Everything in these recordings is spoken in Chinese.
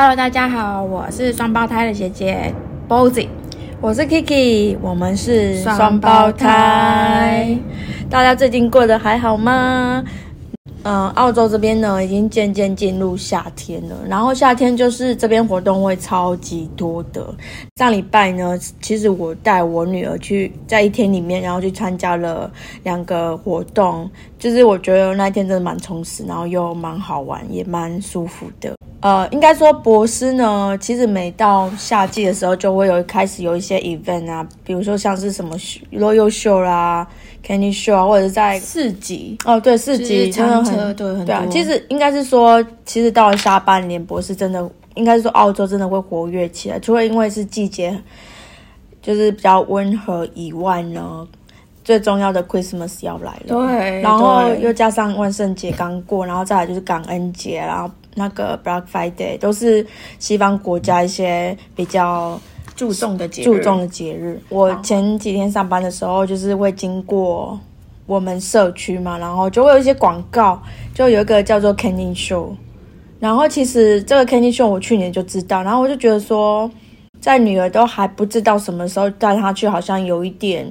Hello，大家好，我是双胞胎的姐姐 Bozy，我是 Kiki，我们是双胞胎。大家最近过得还好吗？嗯，澳洲这边呢，已经渐渐进入夏天了。然后夏天就是这边活动会超级多的。上礼拜呢，其实我带我女儿去，在一天里面，然后去参加了两个活动。就是我觉得那一天真的蛮充实，然后又蛮好玩，也蛮舒服的。呃，应该说博斯呢，其实每到夏季的时候，就会有开始有一些 event 啊，比如说像是什么 Royal Show 啦。Candy Show 啊，或者是在四级哦，对，四级真的很对，对啊。其实应该是说，其实到了下半年，博士真的应该是说，澳洲真的会活跃起来。除了因为是季节就是比较温和以外呢，最重要的 Christmas 要来了，对。然后又加上万圣节刚过，然后再来就是感恩节，然后那个 Black Friday 都是西方国家一些比较。注重的节注重的节日，我前几天上班的时候，就是会经过我们社区嘛，然后就会有一些广告，就有一个叫做 Candy Show，然后其实这个 Candy Show 我去年就知道，然后我就觉得说，在女儿都还不知道什么时候带她去，好像有一点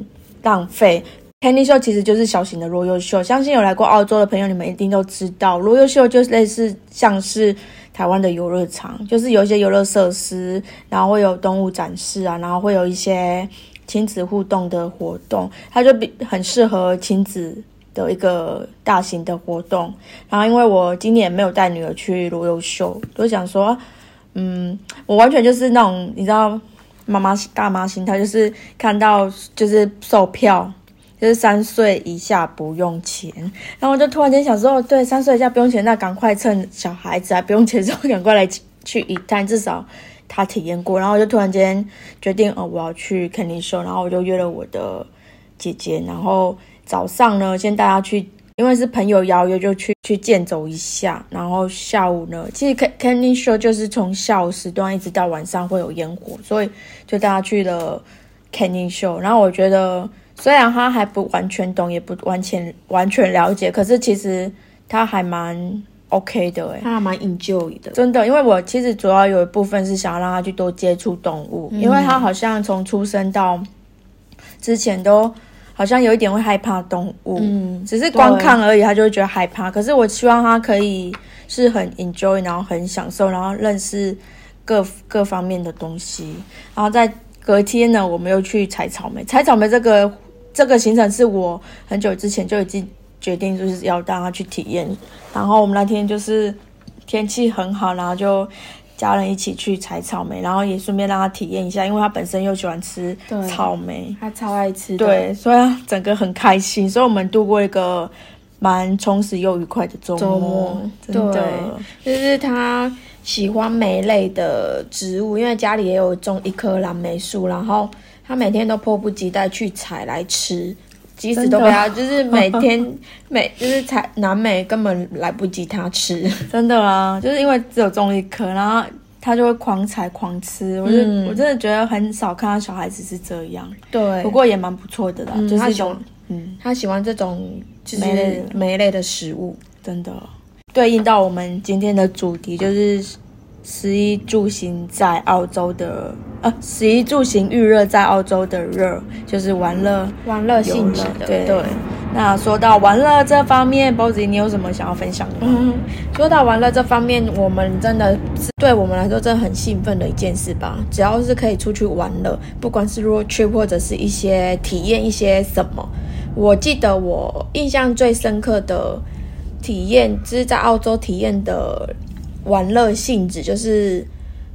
浪费。Candy Show 其实就是小型的 Royal Show，相信有来过澳洲的朋友，你们一定都知道，Royal Show 就类似像是。台湾的游乐场就是有一些游乐设施，然后会有动物展示啊，然后会有一些亲子互动的活动，它就比很适合亲子的一个大型的活动。然后因为我今年没有带女儿去罗游秀，就想说，嗯，我完全就是那种你知道妈妈大妈心态，就是看到就是售票。就是三岁以下不用钱，然后我就突然间想说，对，三岁以下不用钱，那赶快趁小孩子还不用钱时候，赶快来去一趟，至少他体验过。然后我就突然间决定，哦，我要去肯尼秀，然后我就约了我的姐姐，然后早上呢，先带她去，因为是朋友邀约，就去去健走一下。然后下午呢，其实肯肯尼秀就是从下午时段一直到晚上会有烟火，所以就带她去了肯尼秀。然后我觉得。虽然他还不完全懂，也不完全完全了解，可是其实他还蛮 OK 的诶他还蛮 enjoy 的，真的。因为我其实主要有一部分是想要让他去多接触动物，因为他好像从出生到之前都好像有一点会害怕动物，嗯，只是光看而已，他就会觉得害怕。可是我希望他可以是很 enjoy，然后很享受，然后认识各各方面的东西。然后在隔天呢，我们又去采草莓，采草莓这个。这个行程是我很久之前就已经决定，就是要带他去体验。然后我们那天就是天气很好，然后就家人一起去采草莓，然后也顺便让他体验一下，因为他本身又喜欢吃草莓，他超爱吃。对，所以整个很开心，所以我们度过一个蛮充实又愉快的周末。对，就是他喜欢梅类的植物，因为家里也有种一棵蓝莓树，然后。他每天都迫不及待去采来吃，即使都被他就是每天 每就是采南美根本来不及他吃，真的啊，就是因为只有种一棵，然后他就会狂采狂吃。我就我真的觉得很少看到小孩子是这样，对，不过也蛮不错的啦，就是一种嗯，他喜欢这种就是梅类的食物，真的对应到我们今天的主题就是。十一住行在澳洲的，呃，十一住行预热在澳洲的热，就是玩乐玩乐性质的。对对。那说到玩乐这方面，Bozy，你有什么想要分享的吗？说到玩乐这方面，我们真的是对我们来说真的很兴奋的一件事吧。只要是可以出去玩乐，不管是 road trip 或者是一些体验一些什么，我记得我印象最深刻的体验，就是在澳洲体验的。玩乐性质就是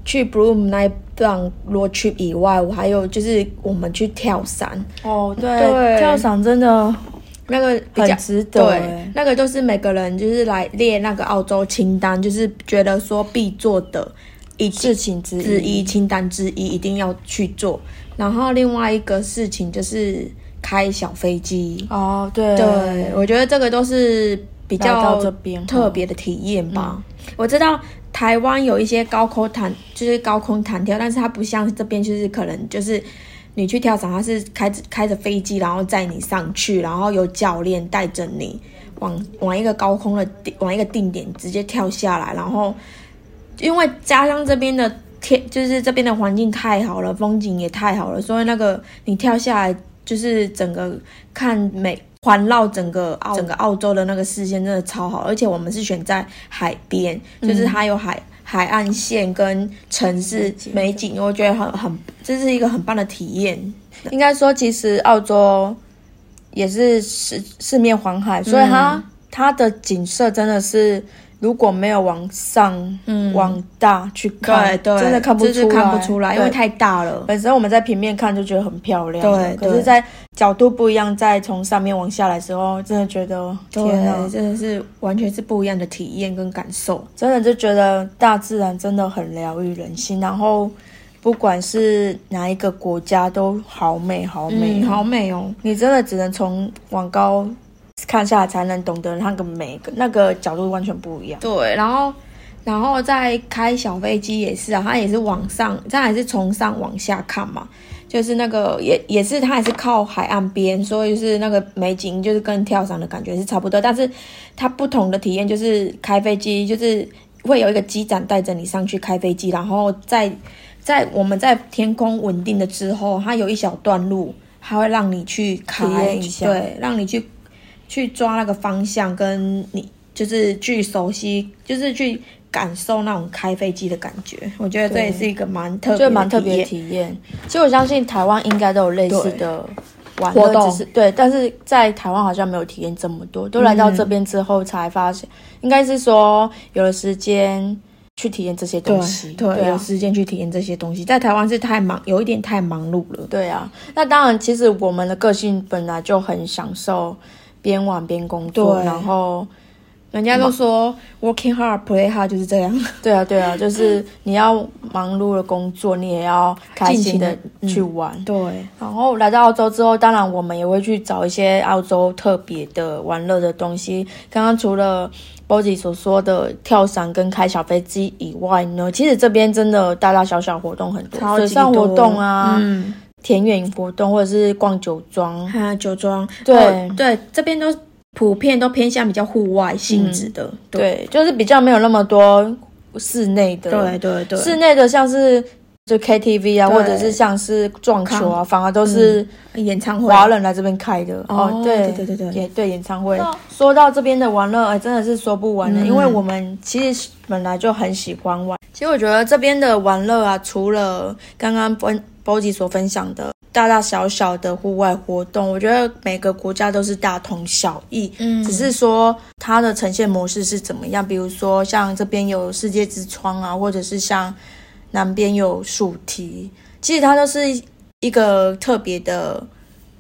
去 Bloom 那一段 road trip 以外，我还有就是我们去跳伞哦，对，跳伞真的那个很值得，对，那个就是每个人就是来列那个澳洲清单，就是觉得说必做的一事情之一清单之一一定要去做。然后另外一个事情就是开小飞机哦，对，对我觉得这个都是比较特别的体验吧。我知道台湾有一些高空弹，就是高空弹跳，但是它不像这边，就是可能就是你去跳伞，它是开着开着飞机，然后载你上去，然后有教练带着你往往一个高空的往一个定点直接跳下来，然后因为加上这边的天，就是这边的环境太好了，风景也太好了，所以那个你跳下来，就是整个看美环绕整个整个澳洲的那个视线真的超好，而且我们是选在海边，就是它有海海岸线跟城市美景，我觉得很很这是一个很棒的体验。应该说，其实澳洲也是四四面环海，所以它它的景色真的是。如果没有往上、嗯往大去看，真的看不出看不出来，因为太大了。本身我们在平面看就觉得很漂亮，对。可是，在角度不一样，再从上面往下来时候，真的觉得天啊，真的是完全是不一样的体验跟感受。真的就觉得大自然真的很疗愈人心。然后，不管是哪一个国家，都好美，好美，好美哦！你真的只能从往高。看下来才能懂得那个每个那个角度完全不一样。对，然后，然后再开小飞机也是啊，它也是往上，它还是从上往下看嘛，就是那个也也是它也是靠海岸边，所以是那个美景就是跟跳伞的感觉是差不多，但是它不同的体验就是开飞机就是会有一个机长带着你上去开飞机，然后在在我们在天空稳定的之后，它有一小段路，它会让你去开，对，让你去。去抓那个方向，跟你就是去熟悉，就是去感受那种开飞机的感觉。我觉得这也是一个蛮特别、蛮特别的体验。其实我相信台湾应该都有类似的玩活动，对，但是在台湾好像没有体验这么多。都来到这边之后才发现，应该是说有了时间去体验这些东西，对，有时间去体验这些东西。在台湾是太忙，有一点太忙碌了。对啊，那当然，其实我们的个性本来就很享受。边玩边工作，然后人家都说 working hard play hard 就是这样。对啊，对啊，就是你要忙碌的工作，你也要开心的去玩。对。然后来到澳洲之后，当然我们也会去找一些澳洲特别的玩乐的东西。刚刚除了 Body 所说的跳伞跟开小飞机以外呢，其实这边真的大大小小活动很多，水上活动啊。田园活动，或者是逛酒庄，哈，酒庄，对。对，这边都普遍都偏向比较户外性质的，对，就是比较没有那么多室内的，对对对，室内的像是就 KTV 啊，或者是像是撞球啊，反而都是演唱会，华人来这边开的。哦，对对对对，也对演唱会。说到这边的玩乐，哎，真的是说不完的，因为我们其实本来就很喜欢玩。其实我觉得这边的玩乐啊，除了刚刚分。波吉所分享的大大小小的户外活动，我觉得每个国家都是大同小异，嗯，只是说它的呈现模式是怎么样。比如说像这边有世界之窗啊，或者是像南边有树堤，其实它都是一个特别的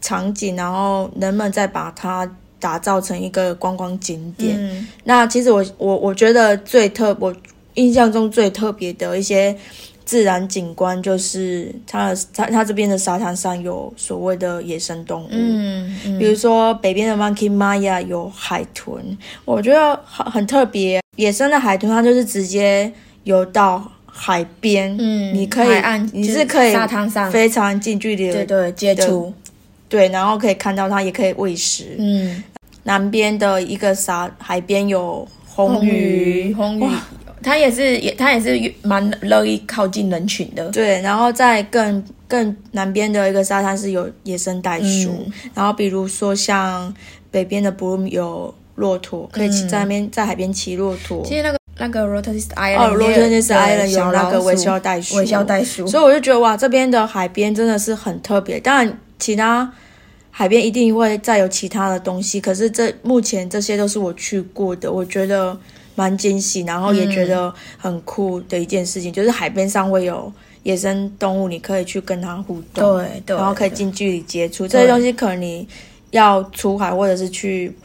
场景，然后人们再把它打造成一个观光景点。那其实我我我觉得最特，我印象中最特别的一些。自然景观就是它的它它这边的沙滩上有所谓的野生动物，嗯，比如说北边的 Monkey Maya 有海豚，我觉得很很特别。野生的海豚它就是直接游到海边，嗯，你可以你是可以沙滩上非常近距离的对对接触，对，然后可以看到它，也可以喂食。嗯，南边的一个沙海边有红鱼，红鱼。他也是，也他也是蛮乐意靠近人群的。对，然后在更更南边的一个沙滩是有野生袋鼠，然后比如说像北边的 Broome 有骆驼，可以在那边在海边骑骆驼。其实那个那个 Rotterdam Island 哦，Rotterdam Island 有那个微笑袋鼠，微笑袋鼠。所以我就觉得哇，这边的海边真的是很特别。当然，其他海边一定会再有其他的东西，可是这目前这些都是我去过的，我觉得。蛮惊喜，然后也觉得很酷的一件事情，就是海边上会有野生动物，你可以去跟它互动，对对，然后可以近距离接触这些东西，可能你要出海或者是去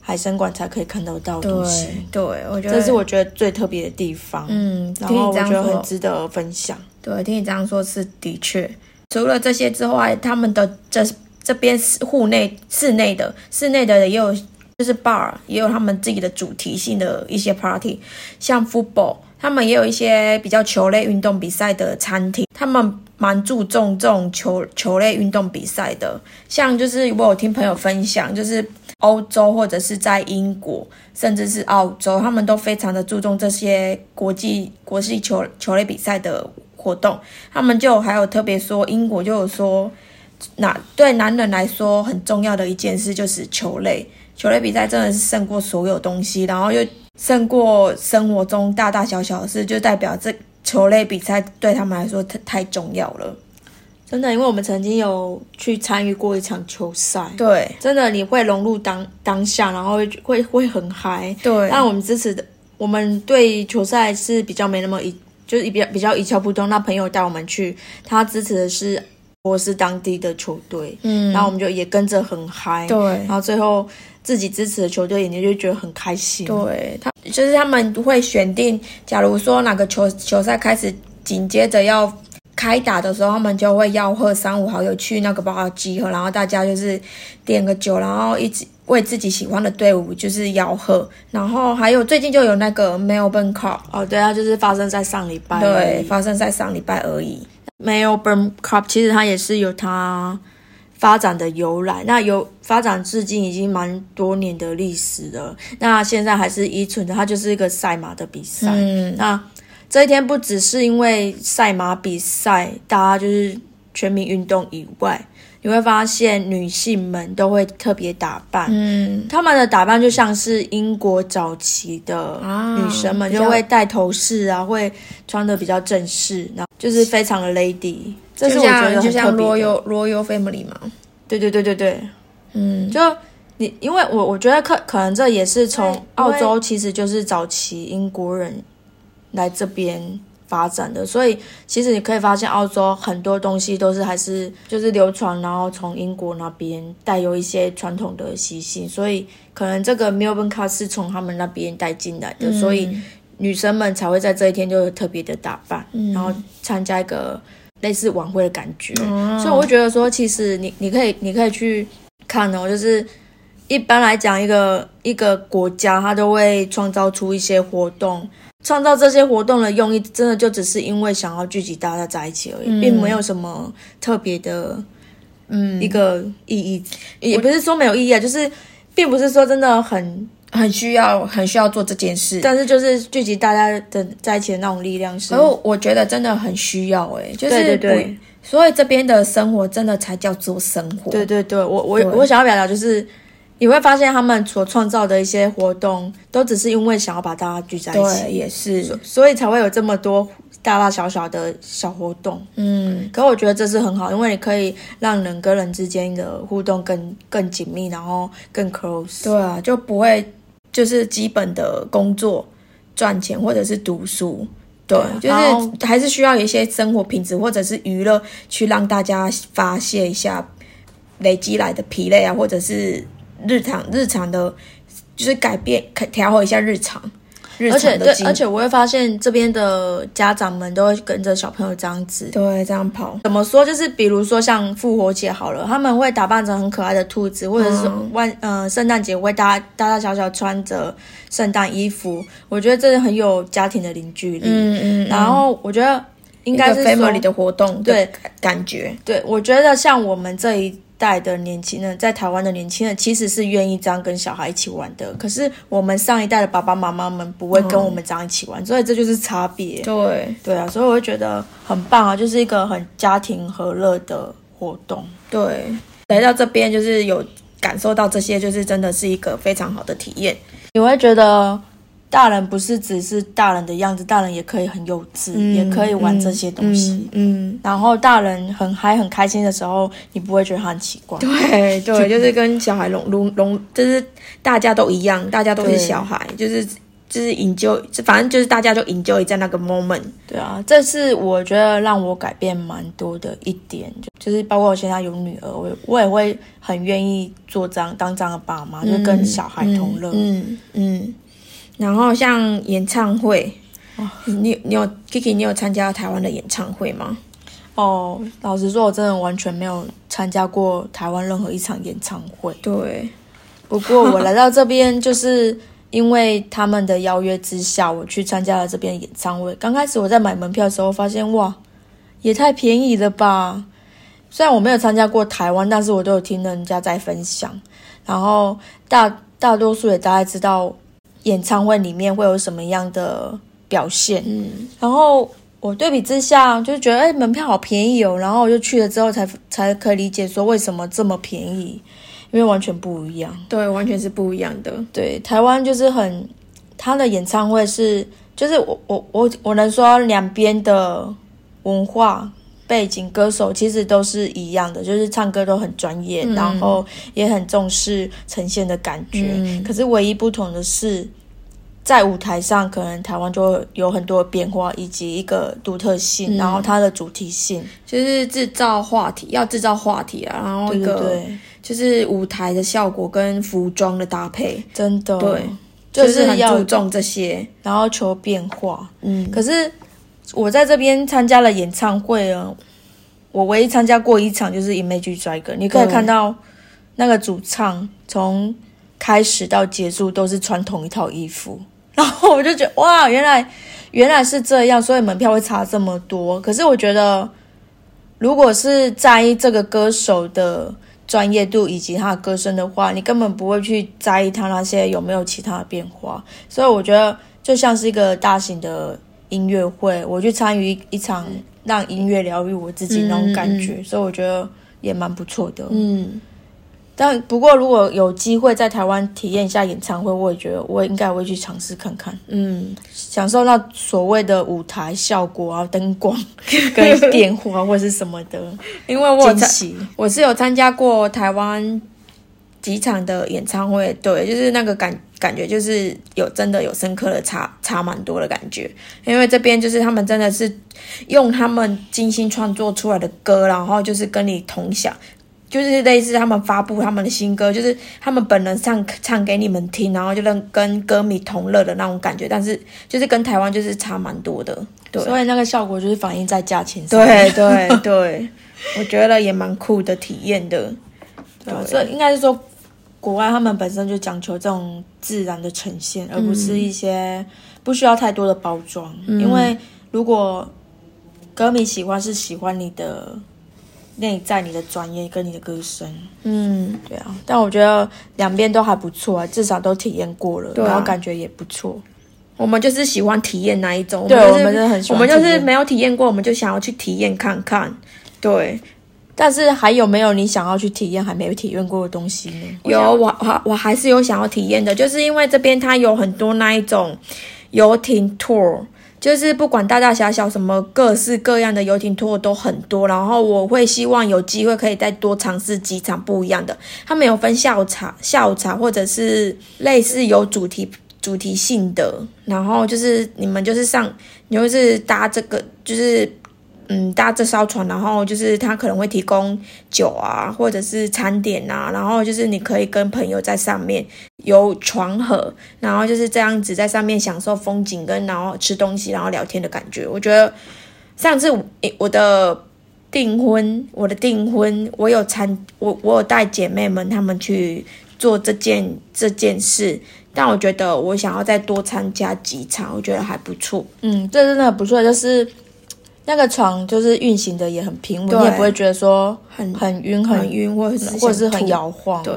海参馆才可以看得到东西。对，我觉得这是我觉得最特别的地方。嗯，然后我觉得很值得分享。对，听你这样说，是的确。除了这些之外，他们的这这边户内、室内的、室内的也有。就是 bar 也有他们自己的主题性的一些 party，像 football，他们也有一些比较球类运动比赛的餐厅，他们蛮注重这种球球类运动比赛的。像就是我有听朋友分享，就是欧洲或者是在英国，甚至是澳洲，他们都非常的注重这些国际国际球球类比赛的活动。他们就还有特别说，英国就有说，那对男人来说很重要的一件事就是球类，球类比赛真的是胜过所有东西，然后又胜过生活中大大小小的事，就代表这球类比赛对他们来说太太重要了。真的，因为我们曾经有去参与过一场球赛，对，真的你会融入当当下，然后会会会很嗨。对，但我们支持的，我们对球赛是比较没那么一，就是比较比较一窍不通。那朋友带我们去，他支持的是波斯当地的球队，嗯，然后我们就也跟着很嗨。对，然后最后自己支持的球队，眼睛就觉得很开心。对他，就是他们会选定，假如说哪个球球赛开始，紧接着要。开打的时候，他们就会吆喝三五好友去那个包集合，然后大家就是点个酒，然后一起为自己喜欢的队伍就是吆喝。然后还有最近就有那个 Melbourne Cup，哦，对啊，就是发生在上礼拜，对，发生在上礼拜而已。Melbourne Cup 其实它也是有它发展的由来，那有发展至今已经蛮多年的历史了。那现在还是依存的，它就是一个赛马的比赛。嗯，那。这一天不只是因为赛马比赛，大家就是全民运动以外，你会发现女性们都会特别打扮。嗯，她们的打扮就像是英国早期的女生们，就会戴头饰啊，会穿的比较正式，然后就是非常的 lady。这是我觉得就像 royal royal family 嘛。对对对对对，嗯，就你因为我我觉得可可能这也是从澳洲，其实就是早期英国人。来这边发展的，所以其实你可以发现，澳洲很多东西都是还是就是流传，然后从英国那边带有一些传统的习性，所以可能这个 Melbourne Cup 是从他们那边带进来的，所以女生们才会在这一天就特别的打扮，然后参加一个类似晚会的感觉。所以我会觉得说，其实你你可以你可以去看哦，就是一般来讲，一个一个国家它都会创造出一些活动。创造这些活动的用意，真的就只是因为想要聚集大家在一起而已，并没有什么特别的，嗯，一个意义。也不是说没有意义啊，就是并不是说真的很很需要很需要做这件事，但是就是聚集大家的在一起的那种力量是。然后我觉得真的很需要，哎，就是对对对，所以这边的生活真的才叫做生活。对对对，我我我想要表达就是。你会发现，他们所创造的一些活动，都只是因为想要把大家聚在一起。对，也是，所以才会有这么多大大小小的小活动。嗯，可我觉得这是很好，因为你可以让人跟人之间的互动更更紧密，然后更 close。对啊，就不会就是基本的工作赚钱或者是读书。对，就是还是需要一些生活品质或者是娱乐，去让大家发泄一下累积来的疲累啊，或者是。日常日常的，就是改变调和一下日常，而且对，而且我会发现这边的家长们都会跟着小朋友这样子，对，这样跑。怎么说？就是比如说像复活节好了，他们会打扮成很可爱的兔子，或者是万呃圣诞节会大大大小小穿着圣诞衣服。我觉得这是很有家庭的凝聚力。嗯嗯。然后我觉得应该是 family 的活动，对感觉。对，我觉得像我们这一。代的年轻人，在台湾的年轻人其实是愿意这样跟小孩一起玩的，可是我们上一代的爸爸妈妈们不会跟我们这样一起玩，所以这就是差别。对对啊，所以我会觉得很棒啊，就是一个很家庭和乐的活动。对，来到这边就是有感受到这些，就是真的是一个非常好的体验。你会觉得。大人不是只是大人的样子，大人也可以很幼稚，也可以玩这些东西。嗯，然后大人很嗨很开心的时候，你不会觉得他很奇怪。对对，就是跟小孩融融融，就是大家都一样，大家都是小孩，就是就是引咎，反正就是大家就引咎在那个 moment。对啊，这是我觉得让我改变蛮多的一点，就就是包括我现在有女儿，我我也会很愿意做这样当这样的爸妈，就跟小孩同乐。嗯嗯。然后像演唱会，你你有 Kiki，你有参加台湾的演唱会吗？哦，老实说，我真的完全没有参加过台湾任何一场演唱会。对，不过我来到这边，就是因为他们的邀约之下，我去参加了这边演唱会。刚开始我在买门票的时候，发现哇，也太便宜了吧！虽然我没有参加过台湾，但是我都有听人家在分享，然后大大多数也大概知道演唱会里面会有什么样的表现，嗯，然后我对比之下就觉得，哎，门票好便宜哦，然后我就去了之后才才可以理解说为什么这么便宜，因为完全不一样。对，完全是不一样的。对，台湾就是很，他的演唱会是，就是我我我我能说两边的文化背景、歌手其实都是一样的，就是唱歌都很专业，嗯然后也很重视呈现的感觉。嗯可是唯一不同的是，在舞台上，可能台湾就会有很多的变化，以及一个独特性，嗯然后它的主题性。就是制造话题，要制造话题啊，然后对一个就是舞台的效果跟服装的搭配，真的对，就就是很要注重这些。然后求变化。嗯，可是我在这边参加了演唱会啊，我唯一参加过一场就是 Imagine Dragon，你可以看到那个主唱从开始到结束都是穿同一套衣服，然后我就觉得哇，原来原来是这样，所以门票会差这么多。可是我觉得，如果是在意这个歌手的专业度以及他的歌声的话，你根本不会去在意他那些有没有其他的变化。所以我觉得就像是一个大型的音乐会，我去参与一场让音乐疗愈我自己那种感觉，所以我觉得也蛮不错的。嗯，但不过如果有机会在台湾体验一下演唱会，我也觉得我应该会去尝试看看，嗯，享受那所谓的舞台效果啊、灯光跟电话或是什么的 因为我。我是有参加过台湾几场的演唱会，对，就是那个感感觉就是有真的有深刻的差差蛮多的感觉，因为这边就是他们真的是用他们精心创作出来的歌，然后就是跟你同享。就是类似他们发布他们的新歌，就是他们本人唱唱给你们听，然后就跟跟歌迷同乐的那种感觉，但是就是跟台湾就是差蛮多的，对。所以那个效果就是反映在价钱上。对对对，我觉得也蛮酷的体验的。对啊，所以应该是说，国外他们本身就讲求这种自然的呈现，而不是一些不需要太多的包装。因为如果歌迷喜欢是喜欢你的内在、你的专业跟你的歌声，嗯，对啊。但我觉得两边都还不错啊，至少都体验过了，然后感觉也不错。我们就是喜欢体验那一种，对就是我们真的很喜我们就是没有体验过，我们就想要去体验看看。对，但是还有没有你想要去体验还没有体验过的东西呢？有我我我还是有想要体验的，就是因为这边它有很多那一种游艇 tour。就是不管大大小小什么各式各样的游艇 tour 都很多，然后我会希望有机会可以再多尝试几场不一样的。他们有分下午茶、下午茶，或者是类似有主题主题性的，然后就是你们就是上，你就是搭这个，就是嗯搭这艘船，然后就是他可能会提供酒啊，或者是餐点啊，然后就是你可以跟朋友在上面有床河，然后就是这样子在上面享受风景跟然后吃东西，然后聊天的感觉。我觉得上次我的订婚，我的订婚，我有参我我有带姐妹们她们去做这件这件事，但我觉得我想要再多参加几场，我觉得还不错。嗯，这真的不错，就是那个床就是运行的也很平稳，你也不会觉得说很很晕很很晕，或者是或者是很摇晃。对，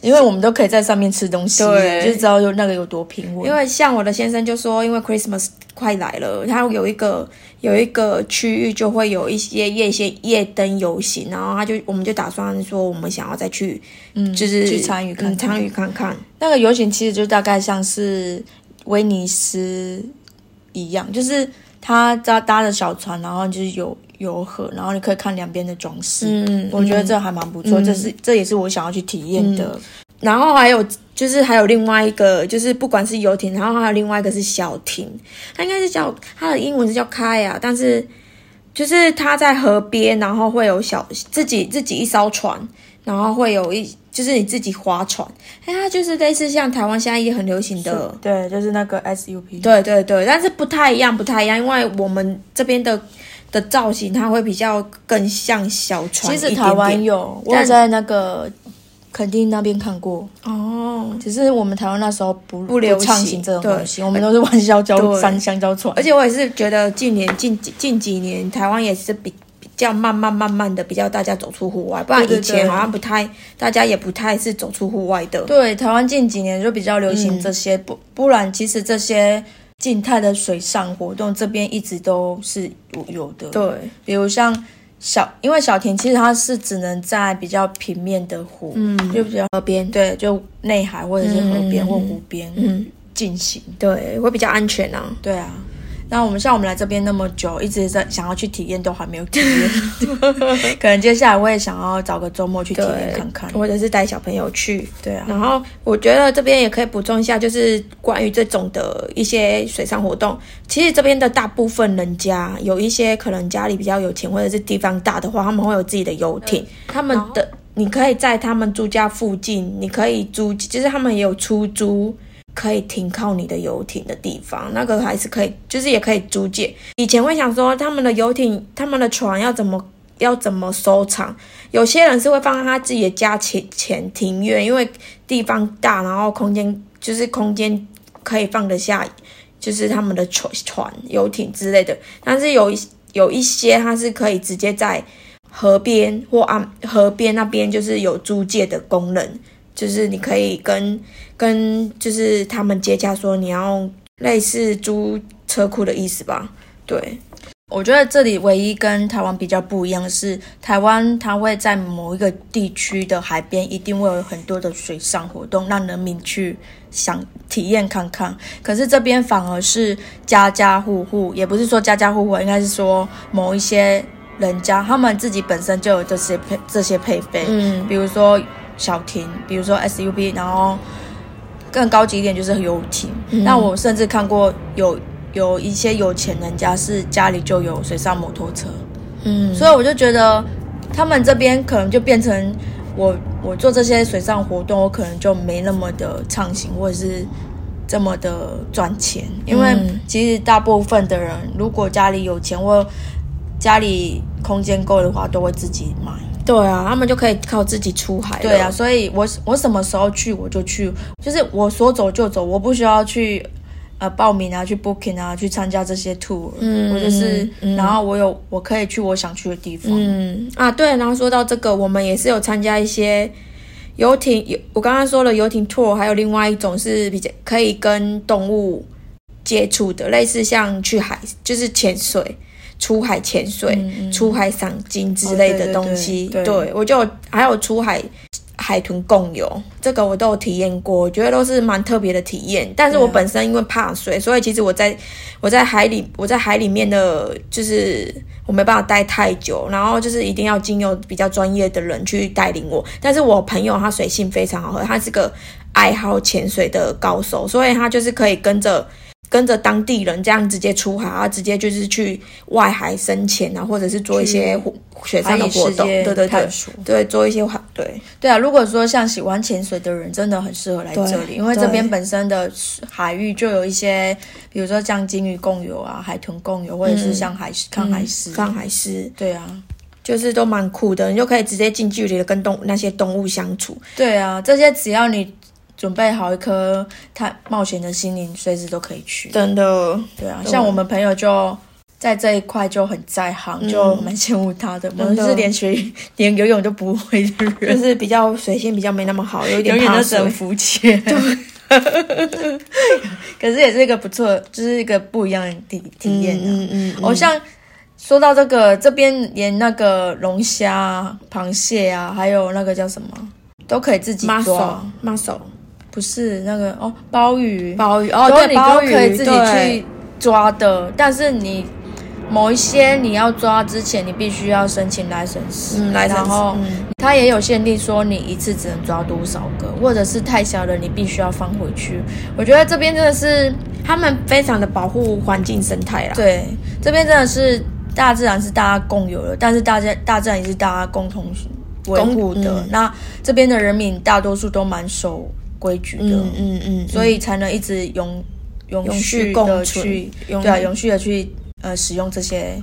因为我们都可以在上面吃东西，对就知道有那个有多平稳。因为像我的先生就说，因为 Christmas 快来了，他有一个有一个区域就会有一些夜些夜灯游行，然后他就我们就打算说，我们想要再去，嗯，就是去参与看看嗯参与看看。那个游行其实就大概像是威尼斯一样，就是他搭搭着小船，然后就是有游河，然后你可以看两边的装饰。嗯，我觉得这还蛮不错，嗯这是这也是我想要去体验的。然后还有就是还有另外一个，就是不管是游艇，然后还有另外一个是小艇，它应该是叫它的英文是叫 kayak，，但是就是它在河边，然后会有小自己自己一艘船，然后会有一就是你自己划船，哎，它就是类似像台湾现在也很流行的。对，就是那个 SUP。对对对，但是不太一样，不太一样，因为我们这边的的造型，它会比较更像小船。其实台湾有，我有在那个垦丁那边看过，哦，只是我们台湾那时候不不流行这种东西，我们都是玩香蕉对山香蕉船，而且我也是觉得近年近近几年台湾也是比比较慢慢慢慢的比较大家走出户外，不然以前好像不太，大家也不太是走出户外的。对，台湾近几年就比较流行这些，不不然其实这些静态的水上活动这边一直都是有有的。，对，比如像小，因为小田其实它是只能在比较平面的湖，嗯，就比较河边，对，就内海或者是河边嗯或湖边嗯，进行。对，会比较安全啊。对啊，那我们像我们来这边那么久，一直在想要去体验，都还没有体验。可能接下来我也想要找个周末去体验，看看。或者是带小朋友去。对啊，然后我觉得这边也可以补充一下，就是关于这种的一些水上活动。其实这边的大部分人家有一些可能家里比较有钱，或者是地方大的话，他们会有自己的游艇。他们的你可以在他们住家附近，你可以租，就是他们也有出租。可以停靠你的游艇的地方，那个还是可以，就是也可以租借。以前会想说，他们的游艇、他们的船要怎么要怎么收藏？有些人是会放在他自己的家前前庭院，因为地方大，然后空间就是空间可以放得下，就是他们的船、船、游艇之类的。但是有一有一些它是可以直接在河边或岸河边那边，就是有租借的功能，就是你可以跟跟就是他们接洽说你要类似租车库的意思吧？对，我觉得这里唯一跟台湾比较不一样的是，台湾它会在某一个地区的海边一定会有很多的水上活动，让人民去想体验看看。可是这边反而是家家户户，也不是说家家户户，应该是说某一些人家他们自己本身就有这些配这些配备，嗯比如说小艇，比如说 SUP，然后更高级一点就是游艇。那、我甚至看过有有一些有钱人家是家里就有水上摩托车，嗯，所以我就觉得他们这边可能就变成我我做这些水上活动，我可能就没那么的畅行，或者是。这么的赚钱，因为嗯其实大部分的人，如果家里有钱或家里空间够的话，都会自己买。对啊，他们就可以靠自己出海。对啊，所以我我什么时候去我就去，就是我说走就走，我不需要去呃报名啊，去 booking 啊，去参加这些 tour。嗯我就是，嗯然后我有我可以去我想去的地方。嗯啊，对，然后说到这个，我们也是有参加一些游艇，有我刚刚说了游艇 tour，还有另外一种是比较可以跟动物接触的，类似像去海，就是潜水。出海潜水、出海赏金之类的东西，对我就还有出海海豚共游，这个我都有体验过，我觉得都是蛮特别的体验。但是我本身因为怕水，所以其实我在我在海里我在海里面的，就是我没办法待太久，然后就是一定要经由比较专业的人去带领我。但是我朋友他水性非常好，他是个爱好潜水的高手，所以他就是可以跟着。跟着当地人这样直接出海，然后直接就是去外海深潜啊，或者是做一些活水上的活动，对对对。对做一些海对，对啊，如果说像喜欢潜水的人，真的很适合来这里，因为这边本身的海域就有一些，比如说像鲸鱼共游啊、海豚共游，或者是像海狮、看海狮。看海狮，对啊，就是都蛮酷的，你就可以直接近距离的跟动那些动物相处。对啊，这些只要你准备好一颗探冒险的心灵，随时都可以去。真的，对啊，像我们朋友就在这一块就很在行，就蛮羡慕他的。我是连学连游泳都不会的就，是比较水性比较没那么好，有一点怕水都只能。浮潜。可是也是一个不错，就是一个不一样的体体验啊。嗯嗯哦，像说到这个，这边连那个龙虾、螃蟹啊，还有那个叫什么，都可以自己抓。不是那个哦，鲍鱼，鲍鱼哦，对，你鲍鱼可以自己去抓的，但是你某一些你要抓之前，你必须要申请 license，嗯来然后嗯。它也有限定说你一次只能抓多少个，或者是太小的你必须要放回去。我觉得这边真的是他们非常的保护环境生态啦。对，这边真的是大自然是大家共有的，但是大家大自然也是大家共同维护的。嗯。那这边的人民大多数都蛮守规矩的，嗯嗯嗯，所以才能一直永永永续续共存的去永对啊，永续的去呃使用这些。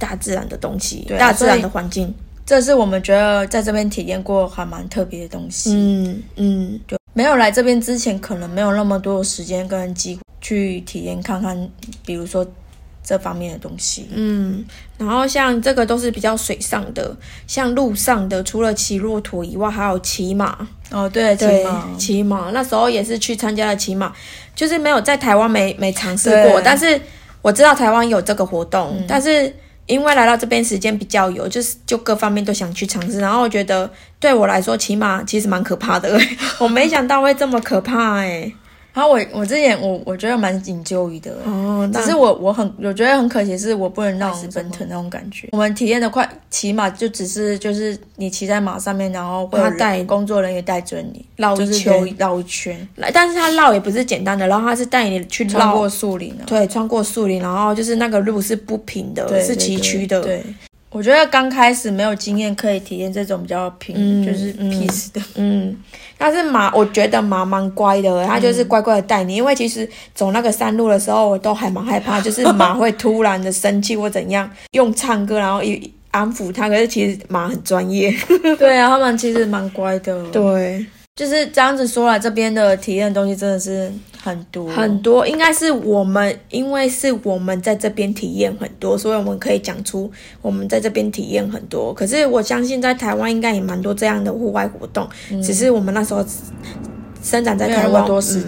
大自然的东西，对啊大自然的环境。这是我们觉得在这边体验过还蛮特别的东西。嗯嗯，就没有来这边之前，可能没有那么多的时间跟机会去体验看看，比如说这方面的东西。嗯，然后像这个都是比较水上的，像路上的，除了骑骆驼以外，还有骑马。哦，对，骑对马，骑马。那时候也是去参加了骑马，就是没有在台湾没没尝试过，但是我知道台湾有这个活动，但是因为来到这边时间比较有，就是就各方面都想去尝试，然后我觉得对我来说骑马其实蛮可怕的，我没想到会这么可怕哎、然后我我之前我我觉得蛮引咎于的，哦，只是我我很我觉得很可惜，是我不能让我奔腾那种感觉。我们体验的快骑马就只是就是你骑在马上面，然后他带工作人员带着你绕一圈绕一圈，来，但是他绕也不是简单的然后他是带你去绕穿过树林啊，对，穿过树林，然后就是那个路是不平的，是崎岖的，对。对我觉得刚开始没有经验，可以体验这种比较平，嗯就是嗯 peace 的。嗯，但是马，我觉得马蛮乖的，它就是乖乖的带你。因为其实走那个山路的时候，我都还蛮害怕，就是马会突然的生气或怎样，用唱歌然后一安抚它。可是其实马很专业，对啊，他们其实蛮乖的。，对，就是这样子说来，这边的体验的东西真的是很多，很多应该是我们，因为是我们在这边体验很多，所以我们可以讲出我们在这边体验很多。可是我相信在台湾应该也蛮多这样的户外活动，只是我们那时候生长在台湾，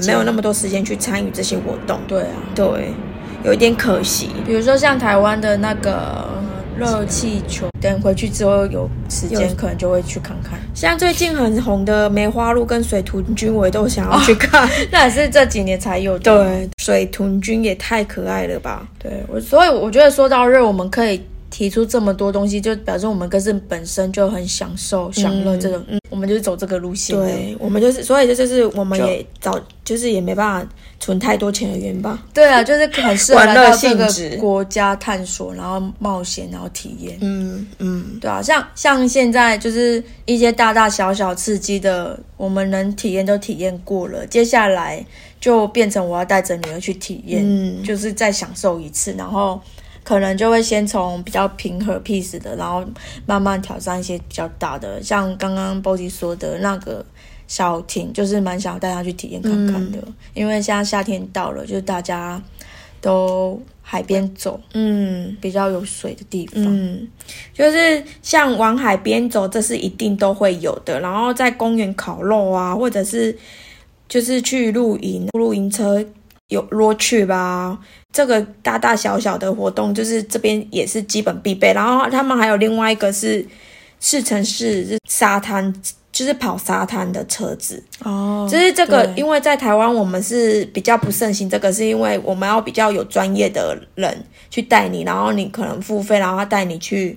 没有那么多时间去参与这些活动。对啊。对，有一点可惜。比如说像台湾的那个热气球，等回去之后有时间可能就会去看看。像最近很红的梅花鹿跟水豚君，我也都想要去看。那也是这几年才有的。对，水豚君也太可爱了吧！对，我所以我觉得说到热，我们可以提出这么多东西，就表示我们更是本身就很享受、享乐这种，嗯我们就是走这个路线。对我们就是，所以这就是我们也早就是也没办法存太多钱的原因吧。对啊，就是很适合来到这个国家探索，然后冒险，然后体验。嗯嗯，对啊，像像现在就是一些大大小小刺激的，我们能体验都体验过了，接下来就变成我要带着女儿去体验，嗯就是再享受一次，然后可能就会先从比较平和 peace 的，然后慢慢挑战一些比较大的，像刚刚 Body 说的那个。小艇就是蛮想要带他去体验看看的，因为现在夏天到了，就是大家都海边走，嗯比较有水的地方。嗯，就是像往海边走，这是一定都会有的。然后在公园烤肉啊，或者是就是去露营，露营车有 road trip 啊，这个大大小小的活动，就是这边也是基本必备。然后他们还有另外一个是试乘式是沙滩，就是跑沙滩的车子。哦，就是这个，因为在台湾我们是比较不盛行这个，是因为我们要比较有专业的人去带你，然后你可能付费，然后他带你去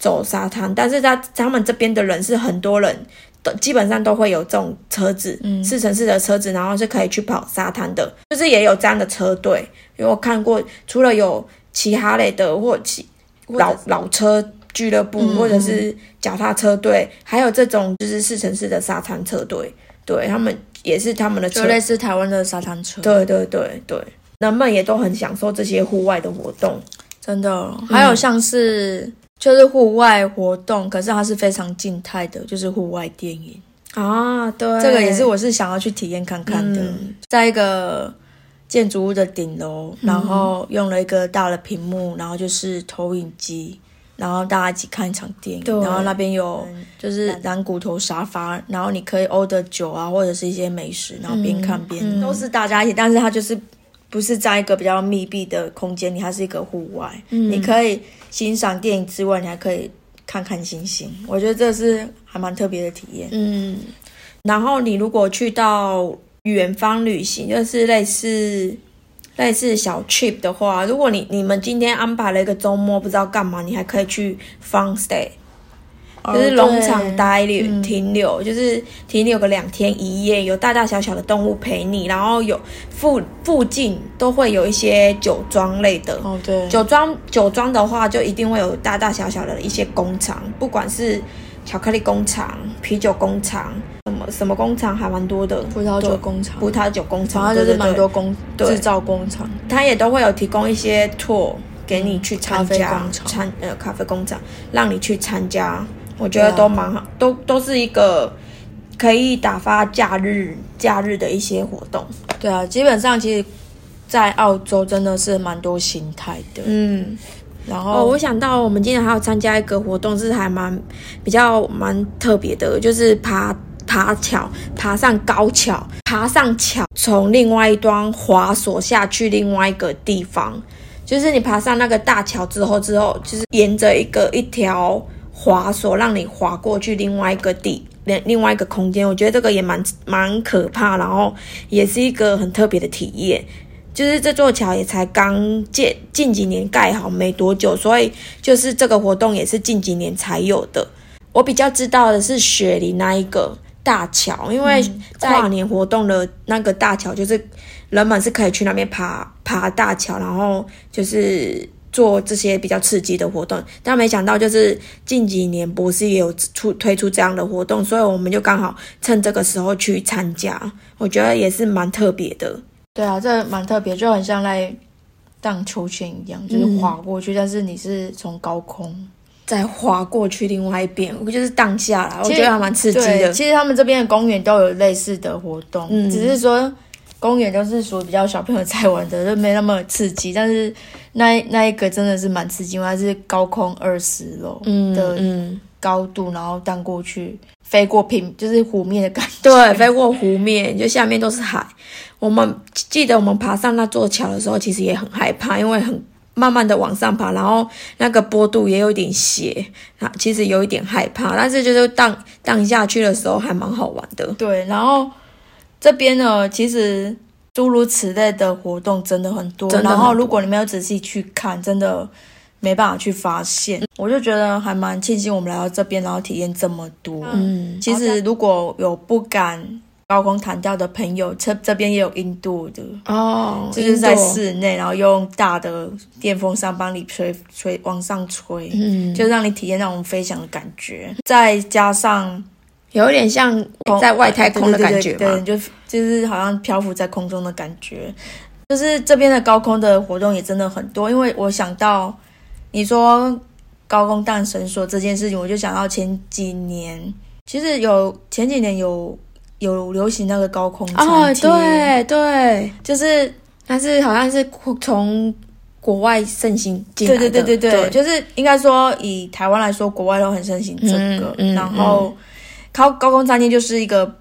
走沙滩。但是他他们这边的人是很多人都基本上都会有这种车子，嗯四乘四的车子，然后是可以去跑沙滩的，就是也有这样的车队。因为我看过，除了有骑哈雷的或骑老老车俱乐部，嗯或者是脚踏车队，还有这种就是四乘四的沙滩车队。对他们也是他们的车就，类似台湾的沙滩车，对对对对，人们也都很享受这些户外的活动。真的。还有像是就是户外活动，可是它是非常静态的，就是户外电影。啊，对，这个也是我是想要去体验看看的，嗯在一个建筑物的顶楼，然后用了一个大的屏幕，然后就是投影机。然后大家一起看一场电影，然后那边有就是蓝骨头沙发，然后你可以 order 酒啊，或者是一些美食，然后边看边、嗯都是大家一起，但是它就是不是在一个比较密闭的空间里，它是一个户外，嗯你可以欣赏电影之外，你还可以看看星星，我觉得这是还蛮特别的体验。嗯，然后你如果去到远方旅行，就是类似类似小 trip 的话，如果你你们今天安排了一个周末不知道干嘛，你还可以去 fun stay。就是农场待留、嗯。停留，就是停留个两天一夜，有大大小小的动物陪你，然后有附附近都会有一些酒庄类的，哦，对，酒庄酒庄的话，就一定会有大大小小的一些工厂，不管是巧克力工厂、啤酒工厂，什么什么工厂还蛮多的，葡萄酒工厂，葡萄酒工厂，然后就是蛮多工对制造工厂，它也都会有提供一些 tour 给你去参加参呃咖啡工厂，让你去参加，我觉得都蛮好，都都是一个可以打发假日假日的一些活动。对啊，基本上其实在澳洲真的是蛮多形态的。嗯，然后哦，我想到我们今天还有参加一个活动，是还蛮比较蛮特别的，就是爬爬桥，爬上高桥，爬上桥，从另外一端滑索下去另外一个地方。就是你爬上那个大桥之后，之后就是沿着一个一条滑索，让你滑过去另外一个地，另另外一个空间。我觉得这个也蛮蛮可怕，然后也是一个很特别的体验。就是这座桥也才刚建，近几年盖好没多久，所以就是这个活动也是近几年才有的。我比较知道的是雪梨那一个大桥，因为在跨年活动的那个大桥，就是人们是可以去那边爬爬大桥，然后就是做这些比较刺激的活动。但没想到就是近几年博士也有出推出这样的活动，所以我们就刚好趁这个时候去参加，我觉得也是蛮特别的。对啊，这蛮特别，就很像在荡秋千一样，就是滑过去，但是你是从高空再滑过去另外一边，我就是荡下来，我觉得还蛮刺激的。其实他们这边的公园都有类似的活动，只是说公园都是属于比较小朋友在玩的，就没那么刺激。但是那那一个真的是蛮刺激，它是高空二十楼的高度，然后荡过去。飞过平就是湖面的感觉，对，飞过湖面，就下面都是海。我们记得我们爬上那座桥的时候，其实也很害怕，因为很慢慢的往上爬，然后那个坡度也有点斜，啊，其实有一点害怕。但是就是荡荡下去的时候还蛮好玩的。对，然后这边呢，其实诸如此类的活动真的很多，然后如果你没有仔细去看，真的。没办法去发现，我就觉得还蛮庆幸我们来到这边，然后体验这么多。嗯，其实如果有不敢高空弹跳的朋友，这这边也有印度的哦，就是在室内，然后用大的电风扇帮你吹吹往上吹，嗯，就让你体验那种飞翔的感觉。再加上有点像在外太空的感觉，对，就就是好像漂浮在空中的感觉。就是这边的高空的活动也真的很多，因为我想到。你说高空荡绳索这件事情，我就想到前几年，其实有前几年有有流行那个高空哦，对对，就是但是好像是从国外盛行进来的，对对对对对，就是应该说以台湾来说，国外都很盛行这个，然后高高空餐厅就是一个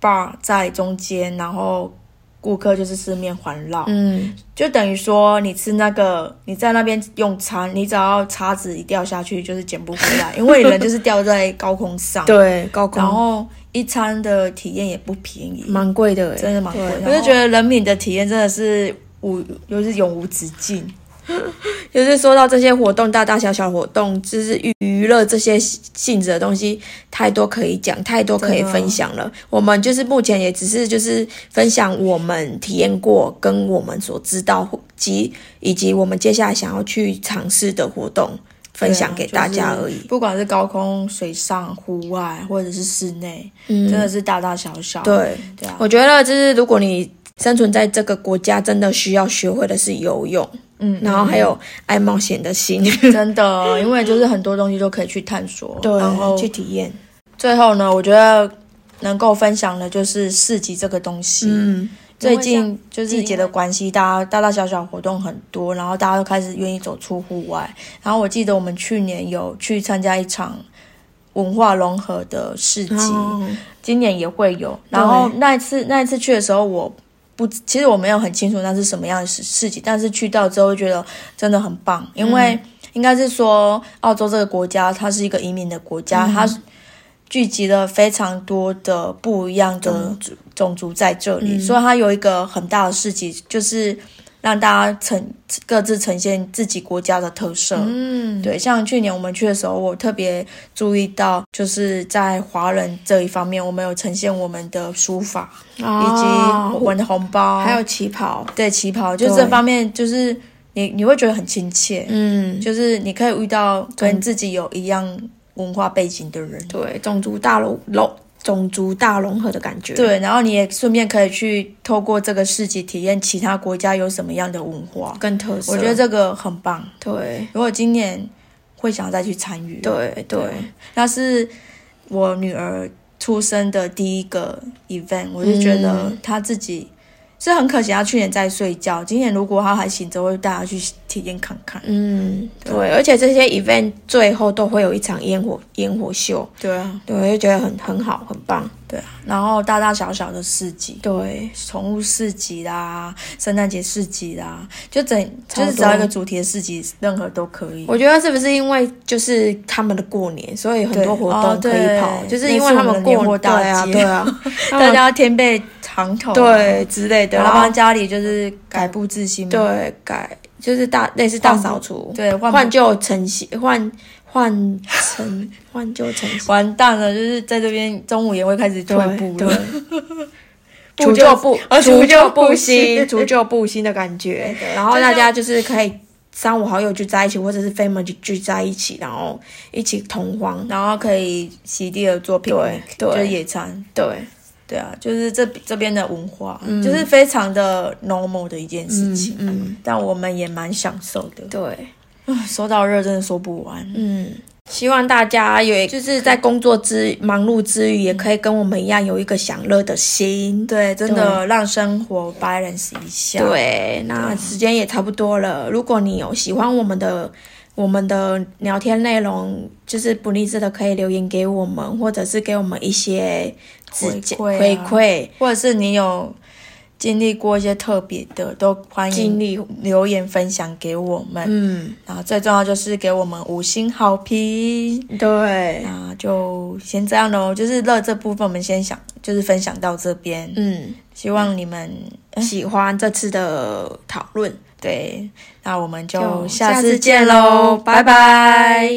bar 在中间，然后。顾客就是四面环绕，嗯，就等于说你吃那个，你在那边用餐，你只要叉子一掉下去就是捡不回来，因为人就是掉在高空上，对，高空，然后一餐的体验也不便宜，蛮贵的，真的蛮贵。我就觉得人民的体验真的是无，又是永无止境。就是说到这些活动，大大小小活动，就是娱乐这些性质的东西，太多可以讲，太多可以分享了。我们就是目前也只是就是分享我们体验过跟我们所知道及以及我们接下来想要去尝试的活动，分享给大家而已。不管是高空、水上、户外或者是室内，真的是大大小小。对对啊，我觉得就是如果你生存在这个国家，真的需要学会的是游泳。嗯，然后还有爱冒险的心，真的，因为就是很多东西都可以去探索，对，然后去体验。最后呢，我觉得能够分享的就是市集这个东西。嗯，最近就是季节的关系，大家大大小小活动很多，然后大家都开始愿意走出户外。然后我记得我们去年有去参加一场文化融合的市集，今年也会有。然后那一次那一次去的时候，我。不，其实我没有很清楚那是什么样的事事情，但是去到之后觉得真的很棒，因为应该是说澳洲这个国家它是一个移民的国家，它聚集了非常多的不一样的种族。在这里，所以它有一个很大的事情就是。让大家呈各自呈现自己国家的特色。嗯，对，像去年我们去的时候，我特别注意到，就是在华人这一方面，我们有呈现我们的书法，以及我们的红包，还有旗袍。对，旗袍，就这方面，就是你你会觉得很亲切。嗯，就是你可以遇到跟自己有一样文化背景的人。对，种族大楼楼。种族大融合的感觉，对，然后你也顺便可以去透过这个市集体验其他国家有什么样的文化。跟特色，我觉得这个很棒。对，如果今年会想再去参与，对对，那是我女儿出生的第一个 event，我就觉得她自己是很可惜，他去年在睡觉。今年如果他还醒着，会带他去体验看看。嗯，对，而且这些 event 最后都会有一场烟火烟火秀，对啊，对，我就觉得很很好，很棒。对啊，然后大大小小的市集，对，宠物市集啦，圣诞节市集啦，就整就是只要一个主题的市集，任何都可以。我觉得是不是因为就是他们的过年，所以很多活动可以跑，就是因为他们过对啊，对啊，大家添备对之类的，然后家里就是改布置新，对，改就是大类似大扫除，对，换旧成新，换。换成 换旧成新，完蛋了！就是在这边中午也会开始退步了，除旧不除旧布新，除旧布新的感觉。然后大家就是可以三五好友聚在一起，或者是 family 聚在一起，然后一起同欢，然后可以席地而坐，对，就野餐，对，对啊，就是这这边的文化，就是非常的 normal 的一件事情，嗯，但我们也蛮享受的，对。说到热，真的说不完。嗯，希望大家有，就是在工作之忙碌之余，也可以跟我们一样有一个享乐的心。对，真的让生活 balance 一下。对，那时间也差不多了。如果你有喜欢我们的我们的聊天内容，就是不励志的，可以留言给我们，或者是给我们一些回馈，回馈，或者是你有。经历过一些特别的，都欢迎留言分享给我们。嗯，然后最重要就是给我们五星好评。对，那就先这样喽。就是乐这部分，我们先想，就是分享到这边。嗯，希望你们喜欢这次的讨论。对，那我们就下次见喽，拜拜。